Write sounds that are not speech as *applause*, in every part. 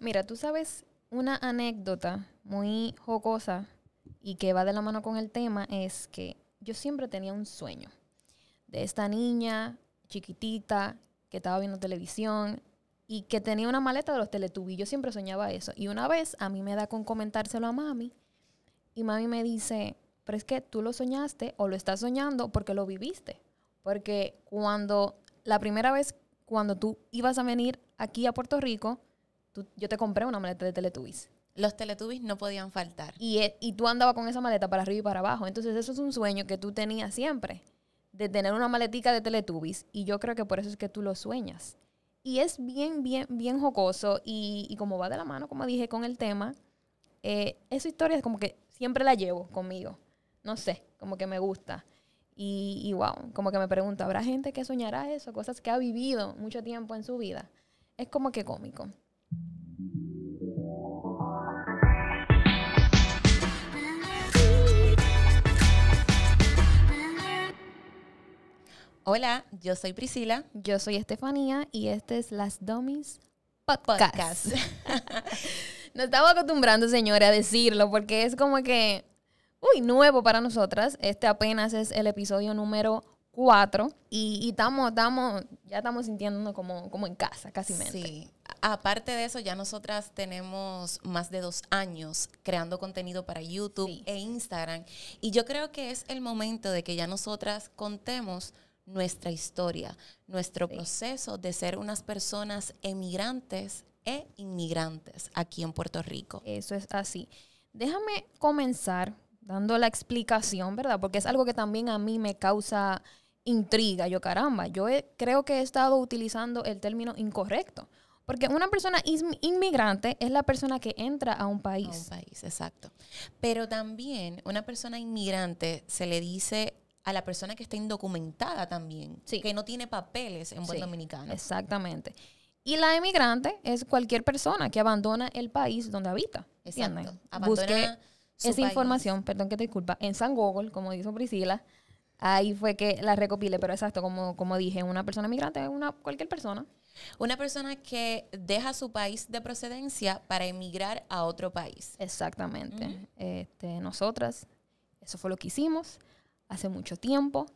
Mira, tú sabes una anécdota muy jocosa y que va de la mano con el tema es que yo siempre tenía un sueño de esta niña chiquitita que estaba viendo televisión y que tenía una maleta de los Teletubbies. Yo siempre soñaba eso. Y una vez a mí me da con comentárselo a mami y mami me dice, pero es que tú lo soñaste o lo estás soñando porque lo viviste. Porque cuando la primera vez, cuando tú ibas a venir aquí a Puerto Rico, yo te compré una maleta de Teletubbies. Los Teletubbies no podían faltar. Y, e, y tú andabas con esa maleta para arriba y para abajo. Entonces eso es un sueño que tú tenías siempre, de tener una maletica de Teletubbies. Y yo creo que por eso es que tú lo sueñas. Y es bien, bien, bien jocoso. Y, y como va de la mano, como dije, con el tema, eh, esa historia es como que siempre la llevo conmigo. No sé, como que me gusta. Y, y wow, como que me pregunto, ¿habrá gente que soñará eso? Cosas que ha vivido mucho tiempo en su vida. Es como que cómico. Hola, yo soy Priscila. Yo soy Estefanía y este es Las Dummies Podcast. *laughs* Nos estamos acostumbrando, señora, a decirlo porque es como que, uy, nuevo para nosotras. Este apenas es el episodio número 4 y, estamos, estamos, ya estamos sintiéndonos como, como en casa, casi Sí. Aparte de eso, ya nosotras tenemos más de dos años creando contenido para YouTube e Instagram. Y yo creo que es el momento de que ya nosotras contemos nuestra historia, nuestro proceso de ser unas personas emigrantes e inmigrantes aquí en Puerto Rico. Eso es así. Déjame comenzar dando la explicación, ¿verdad? Porque es algo que también a mí me causa intriga. Yo, caramba, yo creo que he estado utilizando el término incorrecto. Porque una persona inmigrante es la persona que entra a un país. A un país, exacto. Pero también una persona inmigrante se le dice a la persona que está indocumentada también, que no tiene papeles en buen dominicano. Exactamente. Y la emigrante es cualquier persona que abandona el país donde habita. Exacto. Busque esa información, perdón que te disculpa, en San Google, como dijo Priscila. Ahí fue que la recopile, pero exacto, como, como dije, una persona emigrante es una, cualquier persona. Una persona que deja su país de procedencia para emigrar a otro país. Exactamente. este, nosotras, eso fue lo que hicimos hace mucho tiempo.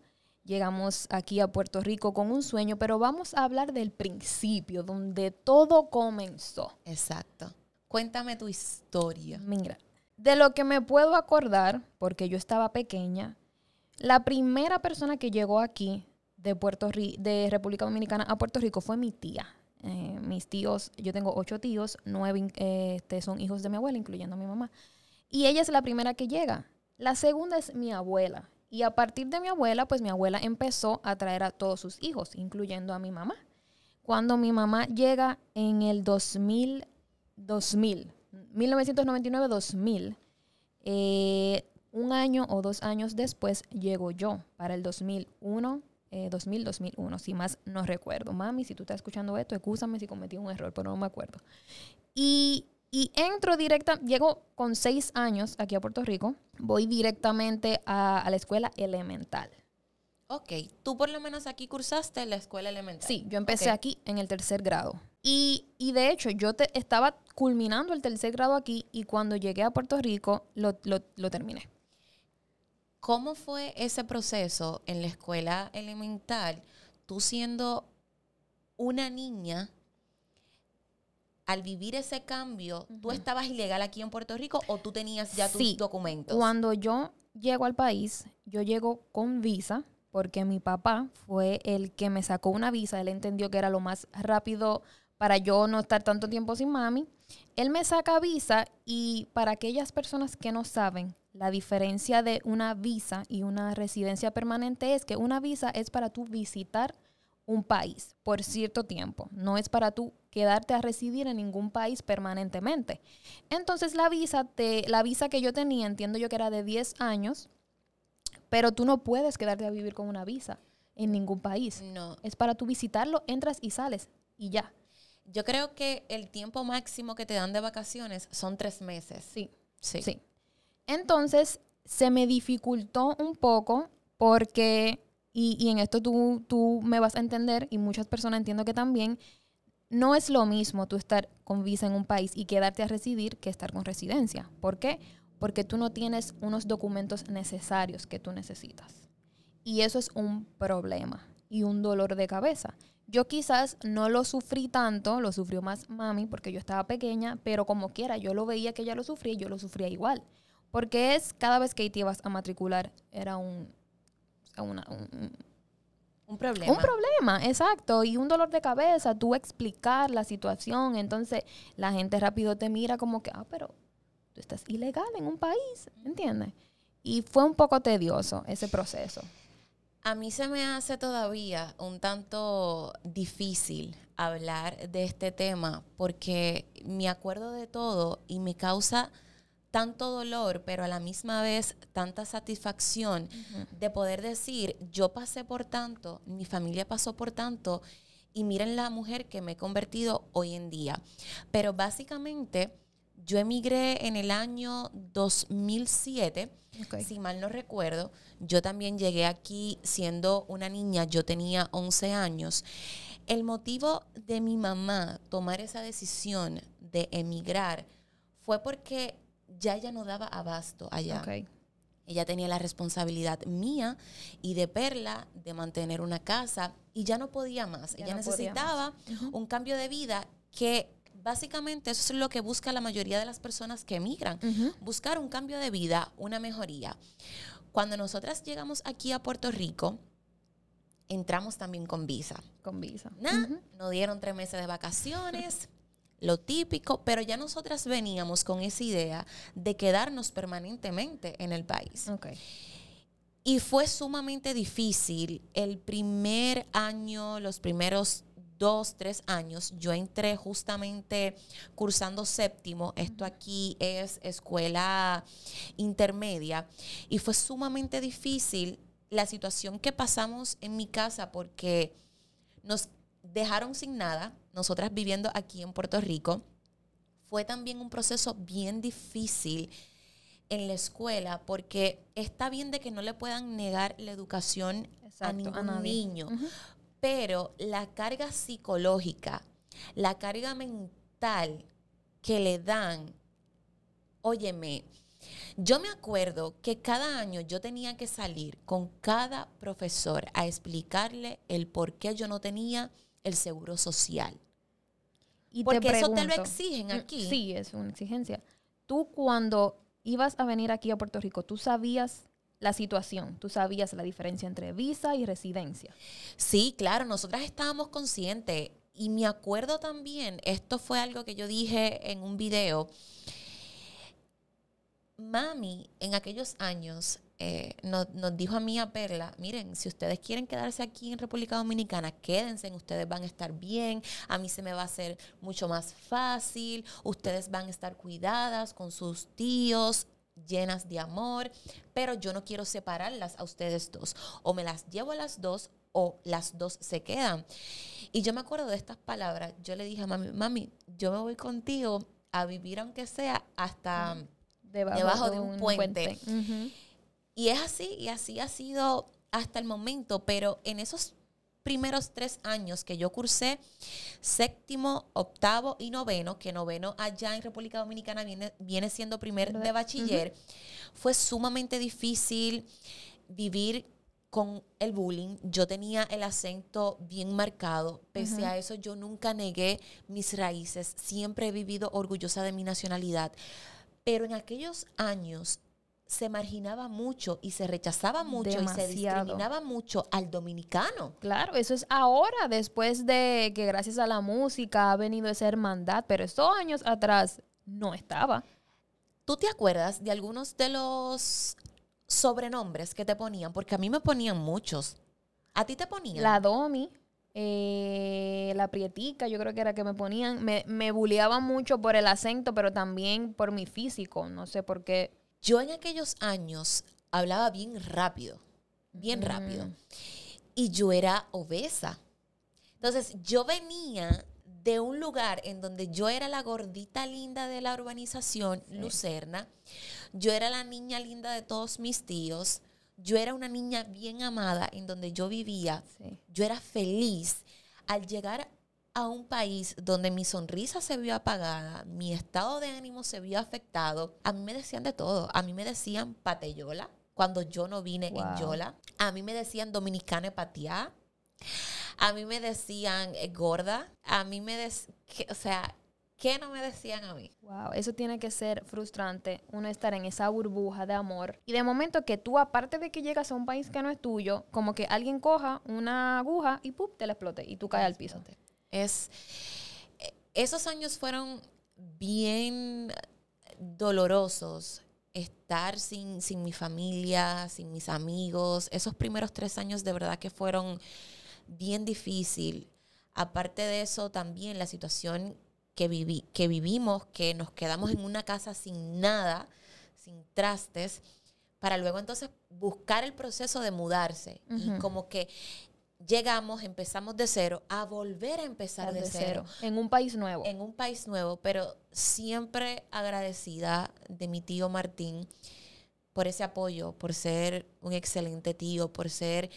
Llegamos aquí a Puerto Rico con un sueño, pero vamos a hablar del principio, donde todo comenzó. Exacto. Cuéntame tu historia. Mira, de lo que me puedo acordar, porque yo estaba pequeña, la primera persona que llegó aquí de Puerto de República Dominicana a Puerto Rico fue mi tía. Eh, mis tíos, yo tengo ocho tíos, nueve eh, este, son hijos de mi abuela, incluyendo a mi mamá. Y ella es la primera que llega. La segunda es mi abuela. Y a partir de mi abuela, pues mi abuela empezó a traer a todos sus hijos, incluyendo a mi mamá. Cuando mi mamá llega en el 2000, 2000 1999-2000, eh, un año o dos años después llego yo para el 2001, 2000-2001, eh, si más no recuerdo. Mami, si tú estás escuchando esto, escúchame si cometí un error, pero no me acuerdo. Y y entro directa, llego con seis años aquí a Puerto Rico, voy directamente a, la escuela elemental. Ok, tú por lo menos aquí cursaste la escuela elemental. Sí, yo empecé aquí en el tercer grado. Y, de hecho, yo te, estaba culminando el tercer grado aquí y cuando llegué a Puerto Rico lo, lo terminé. ¿Cómo fue ese proceso en la escuela elemental? Tú siendo una niña al vivir ese cambio, ¿tú estabas ilegal aquí en Puerto Rico o tú tenías ya tus documentos? Cuando yo llego al país, yo llego con visa porque mi papá fue el que me sacó una visa. Él entendió que era lo más rápido para yo no estar tanto tiempo sin mami. Él me saca visa y para aquellas personas que no saben, la diferencia de una visa y una residencia permanente es que una visa es para tú visitar un país por cierto tiempo. No es para tú quedarte a residir en ningún país permanentemente. Entonces la visa, te, la visa que yo tenía, entiendo yo que era de 10 años, pero tú no puedes quedarte a vivir con una visa en ningún país. No. Es para tú visitarlo, entras y sales y ya. Yo creo que el tiempo máximo que te dan de vacaciones son tres meses. Sí, sí. sí. Entonces se me dificultó un poco porque y, en esto tú, tú me vas a entender, y muchas personas entiendo que también, no es lo mismo tú estar con visa en un país y quedarte a residir que estar con residencia. ¿Por qué? Porque tú no tienes unos documentos necesarios que tú necesitas. Y eso es un problema y un dolor de cabeza. Yo quizás no lo sufrí tanto, lo sufrió más mami porque yo estaba pequeña, pero como quiera, yo lo veía que ella lo sufría y yo lo sufría igual. Porque es cada vez que te ibas a matricular, era un, un, problema. Un problema, exacto. Y un dolor de cabeza, tú explicar la situación. Entonces la gente rápido te mira como que, ah, pero tú estás ilegal en un país, ¿entiendes? Y fue un poco tedioso ese proceso. A mí se me hace todavía un tanto difícil hablar de este tema porque me acuerdo de todo y me causa tanto dolor, pero a la misma vez tanta satisfacción de poder decir, yo pasé por tanto, mi familia pasó por tanto y miren la mujer que me he convertido hoy en día. Pero básicamente yo emigré en el año 2007 si mal no recuerdo, yo también llegué aquí siendo una niña, yo tenía 11 años. El motivo de mi mamá tomar esa decisión de emigrar fue porque ya ella no daba abasto allá. Ella tenía la responsabilidad mía y de Perla de mantener una casa y ya no podía más. ella necesitaba un cambio de vida que básicamente eso es lo que busca la mayoría de las personas que emigran, buscar un cambio de vida, una mejoría. Cuando nosotras llegamos aquí a Puerto Rico, entramos también con visa. Con visa. Nos dieron tres meses de vacaciones, lo típico, pero ya nosotras veníamos con esa idea de quedarnos permanentemente en el país. Y fue sumamente difícil el primer año, los primeros dos, tres años, yo entré justamente cursando séptimo, esto aquí es escuela intermedia, y fue sumamente difícil la situación que pasamos en mi casa porque nos dejaron sin nada, nosotras viviendo aquí en Puerto Rico. Fue también un proceso bien difícil en la escuela porque está bien de que no le puedan negar la educación a ningún niño, pero la carga psicológica, la carga mental que le dan, óyeme, yo me acuerdo que cada año yo tenía que salir con cada profesor a explicarle el por qué yo no tenía el seguro social. Y Porque eso te lo exigen mm, aquí. Sí, es una exigencia. Tú cuando ibas a venir aquí a Puerto Rico, ¿tú sabías la situación. Tú sabías la diferencia entre visa y residencia. Sí, claro, nosotras estábamos conscientes. Y me acuerdo también, esto fue algo que yo dije en un video. Mami, en aquellos años, eh, nos, dijo a mí, a Perla, miren, si ustedes quieren quedarse aquí en República Dominicana, quédense, ustedes van a estar bien, a mí se me va a hacer mucho más fácil, ustedes van a estar cuidadas con sus tíos, llenas de amor, pero yo no quiero separarlas a ustedes dos. O me las llevo a las dos o las dos se quedan. Y yo me acuerdo de estas palabras. Yo le dije a mami, mami, yo me voy contigo a vivir aunque sea hasta debajo, de, un, puente. Y es así, y así ha sido hasta el momento, pero en esos primeros tres años que yo cursé séptimo, octavo y noveno, que noveno allá en República Dominicana viene, viene siendo primer de bachiller, fue sumamente difícil vivir con el bullying. Yo tenía el acento bien marcado. Pese a eso, yo nunca negué mis raíces. Siempre he vivido orgullosa de mi nacionalidad. Pero en aquellos años se marginaba mucho y se rechazaba mucho y se discriminaba mucho al dominicano. Claro, eso es ahora, después de que gracias a la música ha venido esa hermandad, pero estos años atrás no estaba. ¿Tú te acuerdas de algunos de los sobrenombres que te ponían? Porque a mí me ponían muchos. ¿A ti te ponían? La Domi. Eh, la prietica, yo creo que era que me ponían, me, me mucho por el acento, pero también por mi físico, no sé por qué yo en aquellos años hablaba bien rápido, bien mm. rápido. Y yo era obesa. Entonces yo venía de un lugar en donde yo era la gordita linda de la urbanización, Lucerna. Yo era la niña linda de todos mis tíos. Yo era una niña bien amada en donde yo vivía. Yo era feliz. Al llegar a un país donde mi sonrisa se vio apagada, mi estado de ánimo se vio afectado, a mí me decían de todo. A mí me decían pateyola cuando yo no vine en Yola. A mí me decían dominicana patiá. A mí me decían eh, gorda. A mí me decían, o sea, ¿Qué no me decían a mí? Wow, eso tiene que ser frustrante, uno estar en esa burbuja de amor. Y de momento que tú, aparte de que llegas a un país que no es tuyo, como que alguien coja una aguja y ¡pum! te la explote y tú caes al piso. Es, esos años fueron bien dolorosos. Estar sin, sin mi familia, sin mis amigos. Esos primeros tres años de verdad que fueron bien difícil. Aparte de eso, también la situación que, viví, que vivimos, que nos quedamos en una casa sin nada, sin trastes, para luego entonces buscar el proceso de mudarse. Y como que llegamos, empezamos de cero, a volver a empezar de, cero. En un país nuevo. En un país nuevo, pero siempre agradecida de mi tío Martín por ese apoyo, por ser un excelente tío, por ser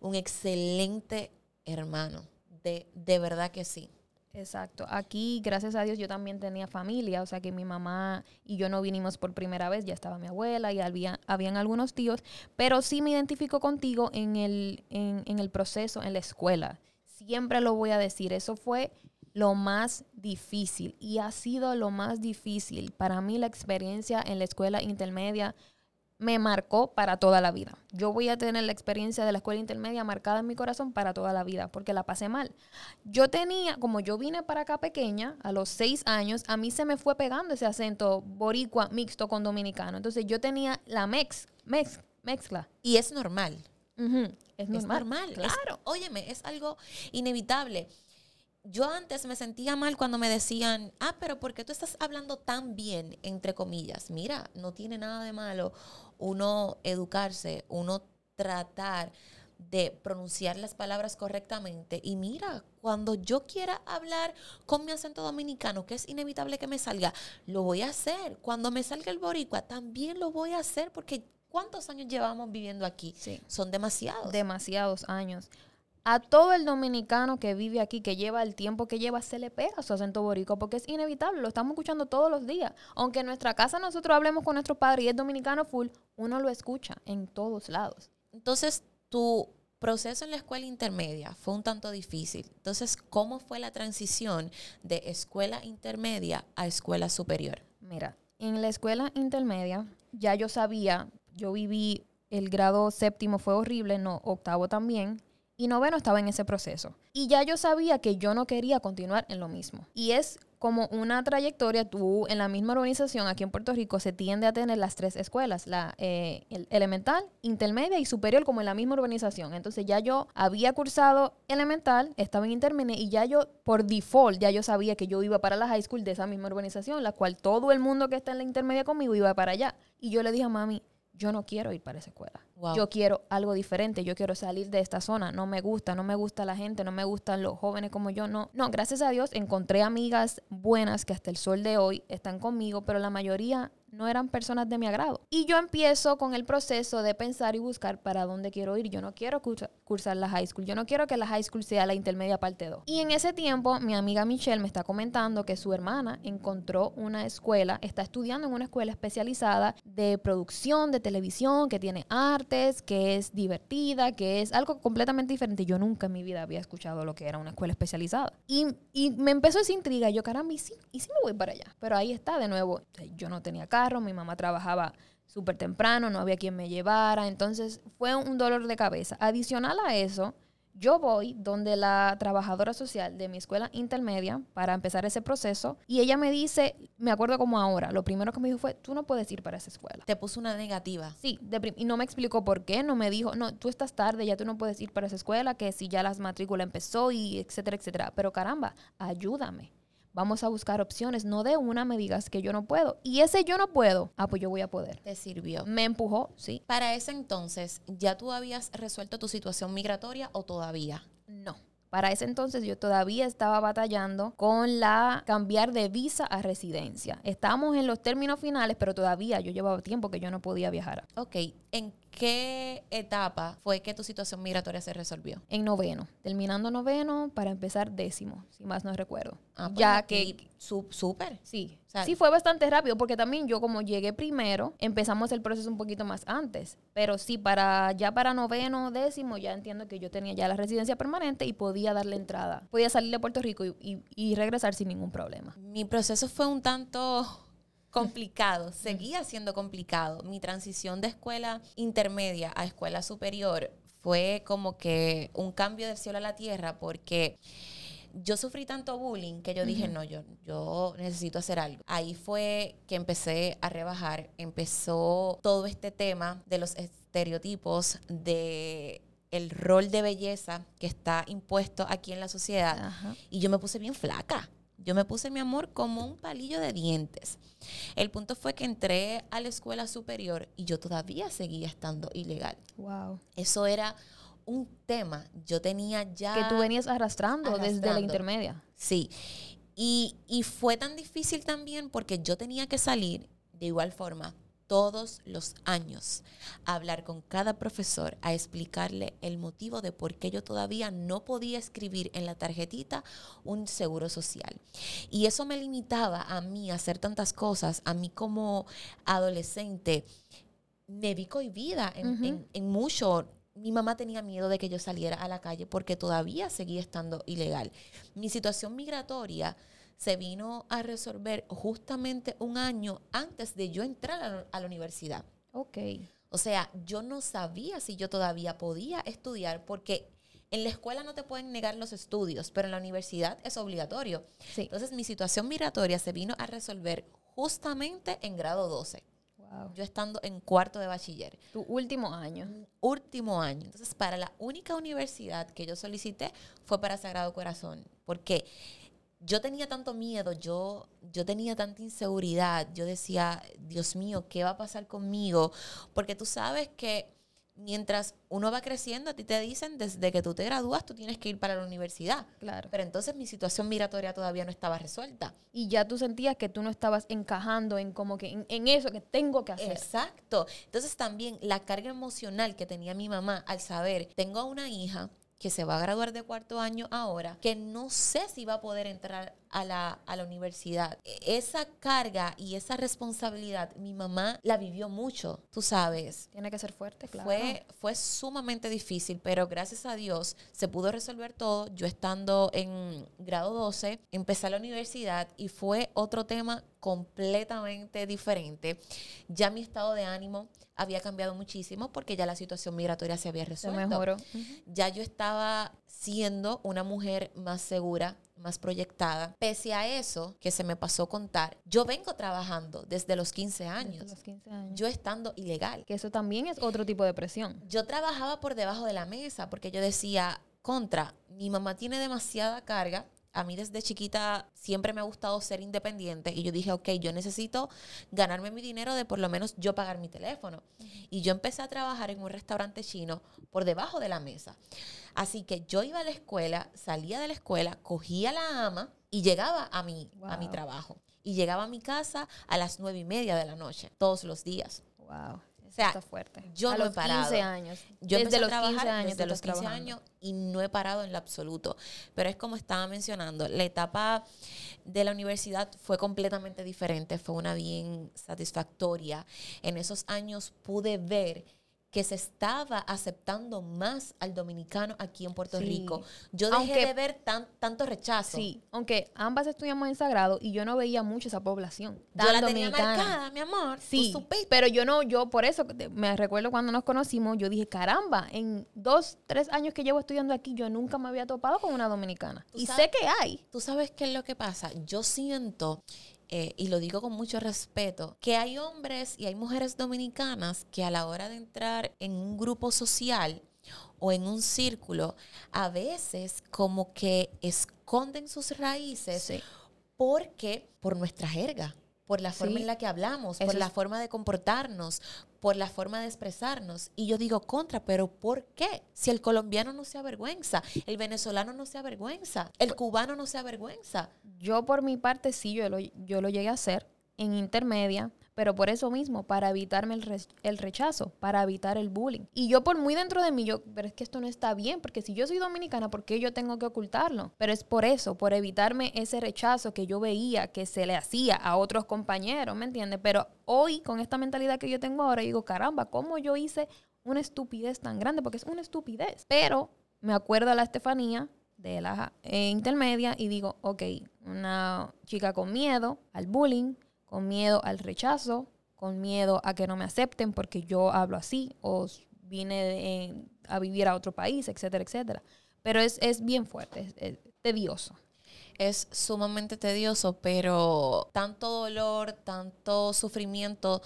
un excelente hermano. De, de verdad que sí. Exacto. Aquí, gracias a Dios, yo también tenía familia, o sea que mi mamá y yo no vinimos por primera vez, ya estaba mi abuela y había, habían algunos tíos, pero sí me identifico contigo en el, en, en el proceso, en la escuela. Siempre lo voy a decir, eso fue lo más difícil y ha sido lo más difícil para mí la experiencia en la escuela intermedia me marcó para toda la vida. Yo voy a tener la experiencia de la escuela intermedia marcada en mi corazón para toda la vida, porque la pasé mal. Yo tenía, como yo vine para acá pequeña, a los seis años, a mí se me fue pegando ese acento boricua mixto con dominicano. Entonces yo tenía la mex, mex, mezcla. Y es normal. Es normal. claro. óyeme, es algo inevitable yo antes me sentía mal cuando me decían, ah, pero ¿por qué tú estás hablando tan bien, entre comillas? Mira, no tiene nada de malo uno educarse, uno tratar de pronunciar las palabras correctamente. Y mira, cuando yo quiera hablar con mi acento dominicano, que es inevitable que me salga, lo voy a hacer. Cuando me salga el boricua, también lo voy a hacer porque ¿cuántos años llevamos viviendo aquí? Sí. Son demasiados. Demasiados años. A todo el dominicano que vive aquí, que lleva el tiempo que lleva, se le pega su acento boricua, porque es inevitable, lo estamos escuchando todos los días. Aunque en nuestra casa nosotros hablemos con nuestro padre y es dominicano full, uno lo escucha en todos lados. Entonces, tu proceso en la escuela intermedia fue un tanto difícil. Entonces, ¿cómo fue la transición de escuela intermedia a escuela superior? Mira, en la escuela intermedia ya yo sabía, yo viví el grado séptimo fue horrible, no, octavo también y noveno estaba en ese proceso. Y ya yo sabía que yo no quería continuar en lo mismo. Y es como una trayectoria, tú en la misma organización aquí en Puerto Rico se tiende a tener las tres escuelas, la eh, elemental, intermedia y superior como en la misma organización. Entonces ya yo había cursado elemental, estaba en intermedia y ya yo por default ya yo sabía que yo iba para la high school de esa misma organización, la cual todo el mundo que está en la intermedia conmigo iba para allá. Y yo le dije a mami, yo no quiero ir para esa escuela. Yo quiero algo diferente, yo quiero salir de esta zona. No me gusta, no me gusta la gente, no me gustan los jóvenes como yo. No, no, gracias a Dios encontré amigas buenas que hasta el sol de hoy están conmigo, pero la mayoría no eran personas de mi agrado. Y yo empiezo con el proceso de pensar y buscar para dónde quiero ir. Yo no quiero cursar la high school. Yo no quiero que la high school sea la intermedia parte 2. Y en ese tiempo, mi amiga Michelle me está comentando que su hermana encontró una escuela, está estudiando en una escuela especializada de producción, de televisión, que tiene artes, que es divertida, que es algo completamente diferente. Yo nunca en mi vida había escuchado lo que era una escuela especializada. Y, y me empezó esa intriga. Yo, caramba, ¿y si, ¿y si me voy para allá? Pero ahí está, de nuevo, yo no tenía mi mamá trabajaba súper temprano, no había quien me llevara, entonces fue un dolor de cabeza. Adicional a eso, yo voy donde la trabajadora social de mi escuela intermedia para empezar ese proceso y ella me dice, me acuerdo como ahora, lo primero que me dijo fue, tú no puedes ir para esa escuela. Te puso una negativa. Sí, y no me explicó por qué, no me dijo, no, tú estás tarde, ya tú no puedes ir para esa escuela, que si ya las matrículas empezó y etcétera, etcétera. Pero caramba, ayúdame Vamos a buscar opciones. No de una me digas que yo no puedo. Y ese yo no puedo, ah, pues yo voy a poder. Te sirvió. Me empujó, sí. Para ese entonces, ¿ya tú habías resuelto tu situación migratoria o todavía? No. Para ese entonces yo todavía estaba batallando con la cambiar de visa a residencia. Estábamos en los términos finales, pero todavía yo llevaba tiempo que yo no podía viajar. Ok, ¿en qué etapa fue que tu situación migratoria se resolvió? En noveno, terminando noveno para empezar décimo, si más no recuerdo. Ah, pues ya que Súper. sí, sí fue bastante rápido porque también yo como llegué primero, empezamos el proceso un poquito más antes, pero sí para ya para noveno, décimo ya entiendo que yo tenía ya la residencia permanente y podía darle entrada, podía salir de Puerto Rico y, y- y regresar sin ningún problema. Mi proceso fue un tanto complicado, seguía siendo complicado. Mi transición de escuela intermedia a escuela superior fue como que un cambio del cielo a la tierra porque yo sufrí tanto bullying que yo dije, no, yo, yo necesito hacer algo. Ahí fue que empecé a rebajar, empezó todo este tema de los estereotipos, de el rol de belleza que está impuesto aquí en la sociedad. Y yo me puse bien flaca. Yo me puse, mi amor, como un palillo de dientes. El punto fue que entré a la escuela superior y yo todavía seguía estando ilegal. Wow. Eso era un tema. Yo tenía ya... Que tú venías arrastrando, desde la intermedia. Sí. Y, y fue tan difícil también porque yo tenía que salir de igual forma todos los años a hablar con cada profesor, a explicarle el motivo de por qué yo todavía no podía escribir en la tarjetita un seguro social. Y eso me limitaba a mí a hacer tantas cosas, a mí como adolescente. Me vi cohibida en, en mucho. Mi mamá tenía miedo de que yo saliera a la calle porque todavía seguía estando ilegal. Mi situación migratoria se vino a resolver justamente un año antes de yo entrar a la, a la universidad. Ok. O sea, yo no sabía si yo todavía podía estudiar porque en la escuela no te pueden negar los estudios, pero en la universidad es obligatorio. Sí. Entonces mi situación migratoria se vino a resolver justamente en grado 12, Wow. yo estando en cuarto de bachiller Tu último año. último año. Entonces, para la única universidad que yo solicité fue para Sagrado Corazón, porque yo tenía tanto miedo, yo, yo tenía tanta inseguridad, yo decía, Dios mío, ¿qué va a pasar conmigo? Porque tú sabes que mientras uno va creciendo, a ti te dicen, desde que tú te gradúas, tú tienes que ir para la universidad. Claro. Pero entonces mi situación migratoria todavía no estaba resuelta. y ya tú sentías que tú no estabas encajando en como que en, en eso que tengo que hacer. Exacto. Entonces también la carga emocional que tenía mi mamá al saber, tengo a una hija que se va a graduar de cuarto año ahora, que no sé si va a poder entrar a la, a la universidad. E- Esa carga y esa responsabilidad, mi mamá la vivió mucho, tú sabes. Tiene que ser fuerte, claro. Fue, fue sumamente difícil, pero gracias a Dios se pudo resolver todo. Yo estando en grado 12, empecé la universidad y fue otro tema completamente diferente. Ya mi estado de ánimo había cambiado muchísimo porque ya la situación migratoria se había se resuelto. mejoró. Ya yo estaba siendo una mujer más segura, más proyectada. Pese a eso que se me pasó contar, yo vengo trabajando desde los 15 Desde años, los 15 años. yo estando ilegal. que eso también es otro tipo de presión. Yo trabajaba por debajo de la mesa porque yo decía, contra, mi mamá tiene demasiada carga. A mí desde chiquita siempre me ha gustado ser independiente y yo dije, ok, yo necesito ganarme mi dinero de por lo menos yo pagar mi teléfono. Y yo empecé a trabajar en un restaurante chino por debajo de la mesa. Así que yo iba a la escuela, salía de la escuela, cogía la ama y llegaba a mi, a mi trabajo. Y llegaba a mi casa a las nueve y media de la noche, todos los días. Wow. O sea, está fuerte. yo a no he los parado. 15 años. Yo desde los a trabajar 15 años. desde los estás 15 trabajando. años y no he parado en lo absoluto. Pero es como estaba mencionando, la etapa de la universidad fue completamente diferente, fue una bien satisfactoria. En esos años pude ver que se estaba aceptando más al dominicano aquí en Puerto Sí. Rico. Yo dejé Aunque- de ver tan, tanto rechazo. Sí, aunque ambas estudiamos en Sagrado y yo no veía mucho esa población. Yo la tenía marcada, mi amor. Sí, pero yo no, yo por eso, me recuerdo cuando nos conocimos, yo dije, caramba, en dos, tres años que llevo estudiando aquí, yo nunca me había topado con una dominicana. Y sabes- sé que hay. ¿Tú sabes qué es lo que pasa? Yo siento, eh, y lo digo con mucho respeto, que hay hombres y hay mujeres dominicanas que a la hora de entrar en un grupo social o en un círculo, a veces como que esconden sus raíces Sí. porque por nuestra jerga, por la forma Sí. en la que hablamos, Eso por la es- forma de comportarnos, por la forma de expresarnos. Y yo digo contra, pero ¿por qué? Si el colombiano no se avergüenza, el venezolano no se avergüenza, el cubano no se avergüenza. Yo por mi parte sí, yo lo, yo lo llegué a hacer en intermedia, pero por eso mismo, para evitarme el, rechazo, para evitar el bullying. Y yo por muy dentro de mí, yo, pero es que esto no está bien, porque si yo soy dominicana, ¿por qué yo tengo que ocultarlo? Pero es por eso, por evitarme ese rechazo que yo veía que se le hacía a otros compañeros, ¿me entiendes? Pero hoy, con esta mentalidad que yo tengo ahora, digo, caramba, ¿cómo yo hice una estupidez tan grande? Porque es una estupidez. Pero me acuerdo a la Estefanía de la eh, intermedia y digo, ok, una chica con miedo al bullying, con miedo al rechazo, con miedo a que no me acepten porque yo hablo así o vine a vivir a otro país, etcétera, etcétera. Pero es, bien fuerte, es tedioso. Es sumamente tedioso, pero tanto dolor, tanto sufrimiento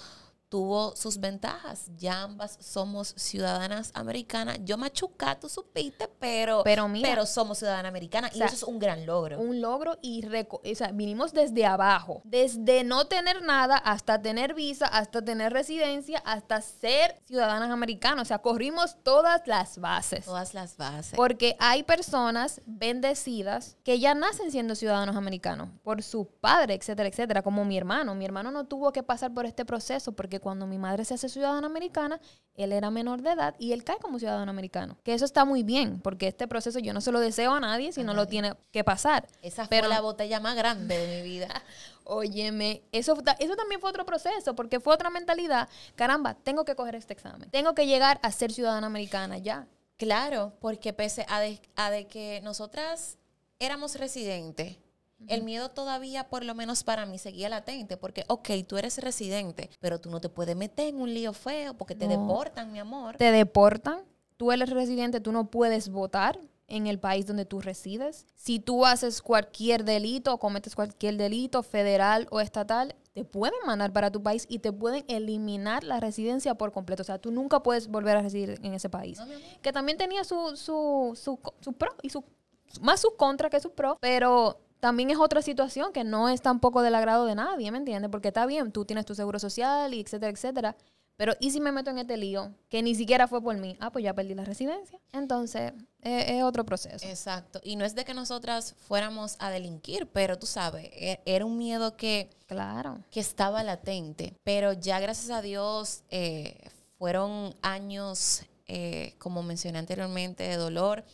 tuvo sus ventajas. Ya ambas somos ciudadanas americanas. Yo machuca, tú supiste, pero, pero, pero somos ciudadanas americanas y eso es un gran logro. Un logro y o sea, vinimos desde abajo, desde no tener nada hasta tener visa, hasta tener residencia, hasta ser ciudadanas americanas. O sea, corrimos todas las bases. Todas las bases. Porque hay personas bendecidas que ya nacen siendo ciudadanos americanos por su padre, etcétera, etcétera, como mi hermano. Mi hermano no tuvo que pasar por este proceso porque cuando mi madre se hace ciudadana americana, él era menor de edad y él cae como ciudadano americano. Que eso está muy bien, porque este proceso yo no se lo deseo a nadie si no lo tiene que pasar. Esa fue la botella más grande de mi vida. *laughs* Óyeme, eso, eso también fue otro proceso, porque fue otra mentalidad. Caramba, tengo que coger este examen. Tengo que llegar a ser ciudadana americana ya. Claro, porque pese a a de que nosotras éramos residentes, el miedo todavía, por lo menos para mí, seguía latente, porque, ok, tú eres residente, pero tú no te puedes meter en un lío feo porque te deportan, mi amor. Te deportan, tú eres residente, tú no puedes votar en el país donde tú resides. Si tú haces cualquier delito o cometes cualquier delito federal o estatal, te pueden mandar para tu país y te pueden eliminar la residencia por completo. O sea, tú nunca puedes volver a residir en ese país. que también tenía su, su, su, su pro y su más sus contra que sus pro, pero también es otra situación que no es tampoco del agrado de nadie, ¿me entiendes? Porque está bien, tú tienes tu seguro social y etcétera, etcétera. Pero ¿y si me meto en este lío? Que ni siquiera fue por mí. Ah, pues ya perdí la residencia. Entonces, es, otro proceso. Exacto. Y no es de que nosotras fuéramos a delinquir, pero tú sabes, e, era un miedo que, claro. que estaba latente. Pero ya gracias a Dios eh, fueron años eh, como mencioné anteriormente, de dolor,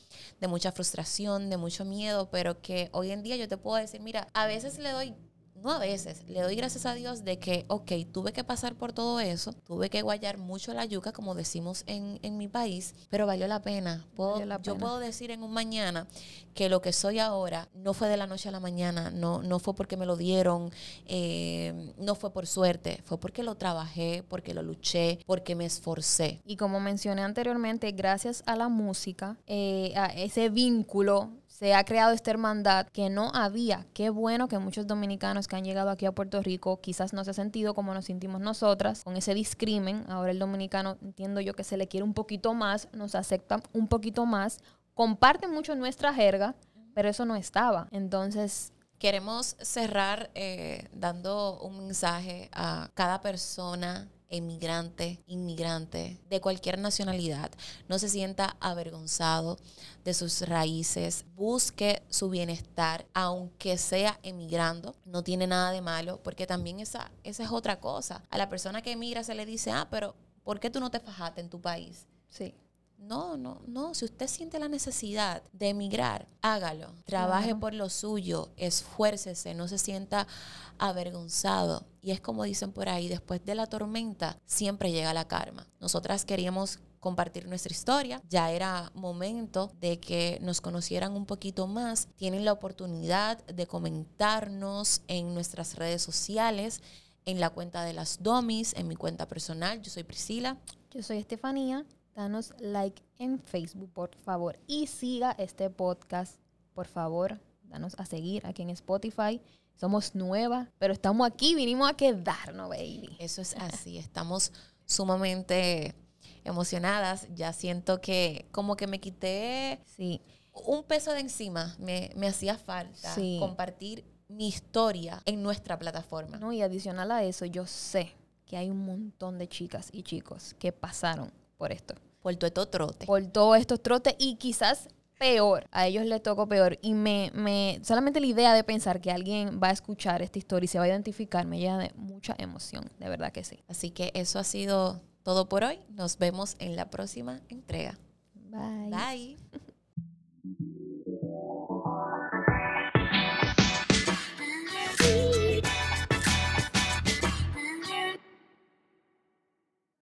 de mucha frustración, de mucho miedo, pero que hoy en día yo te puedo decir, mira, a veces le doy no a veces, le doy gracias a Dios de que, ok, tuve que pasar por todo eso, tuve que guayar mucho la yuca, como decimos en, mi país, pero valió la pena. Yo puedo decir en un mañana que lo que soy ahora no fue de la noche a la mañana, no, no fue porque me lo dieron, eh, no fue por suerte, fue porque lo trabajé, porque lo luché, porque me esforcé. Y como mencioné anteriormente, gracias a la música, eh, a ese vínculo se ha creado esta hermandad que no había. Qué bueno que muchos dominicanos que han llegado aquí a Puerto Rico quizás no se han sentido como nos sentimos nosotras, con ese discrimen. Ahora el dominicano entiendo yo que se le quiere un poquito más, nos aceptan un poquito más, comparten mucho nuestra jerga, pero eso no estaba. Entonces, queremos cerrar eh, dando un mensaje a cada persona emigrante, inmigrante, de cualquier nacionalidad, no se sienta avergonzado de sus raíces, busque su bienestar, aunque sea emigrando, no tiene nada de malo, porque también esa, esa es otra cosa. A la persona que emigra se le dice, ah, pero ¿por qué tú no te fajaste en tu país? Sí. No, no, no. Si usted siente la necesidad de emigrar, hágalo. Trabaje por lo suyo, esfuércese, no se sienta avergonzado. Y es como dicen por ahí, después de la tormenta siempre llega la karma. Nosotras queríamos compartir nuestra historia. Ya era momento de que nos conocieran un poquito más. Tienen la oportunidad de comentarnos en nuestras redes sociales, en la cuenta de las Domis, en mi cuenta personal. Yo soy Priscila. Yo soy Estefanía danos like en Facebook, por favor. Y siga este podcast, por favor. Danos a seguir aquí en Spotify. Somos nuevas, pero estamos aquí, vinimos a quedarnos, baby. Eso es así, estamos sumamente emocionadas. Ya siento que como que me quité sí. un peso de encima. Me, hacía falta compartir mi historia en nuestra plataforma. No, y adicional a eso, yo sé que hay un montón de chicas y chicos que pasaron por esto. Por todo estos trotes. Por todos estos trotes y quizás peor. A ellos les tocó peor. Y me, me, solamente la idea de pensar que alguien va a escuchar esta historia y se va a identificar me llena de mucha emoción. De verdad que sí. Así que eso ha sido todo por hoy. Nos vemos en la próxima entrega. Bye. Bye.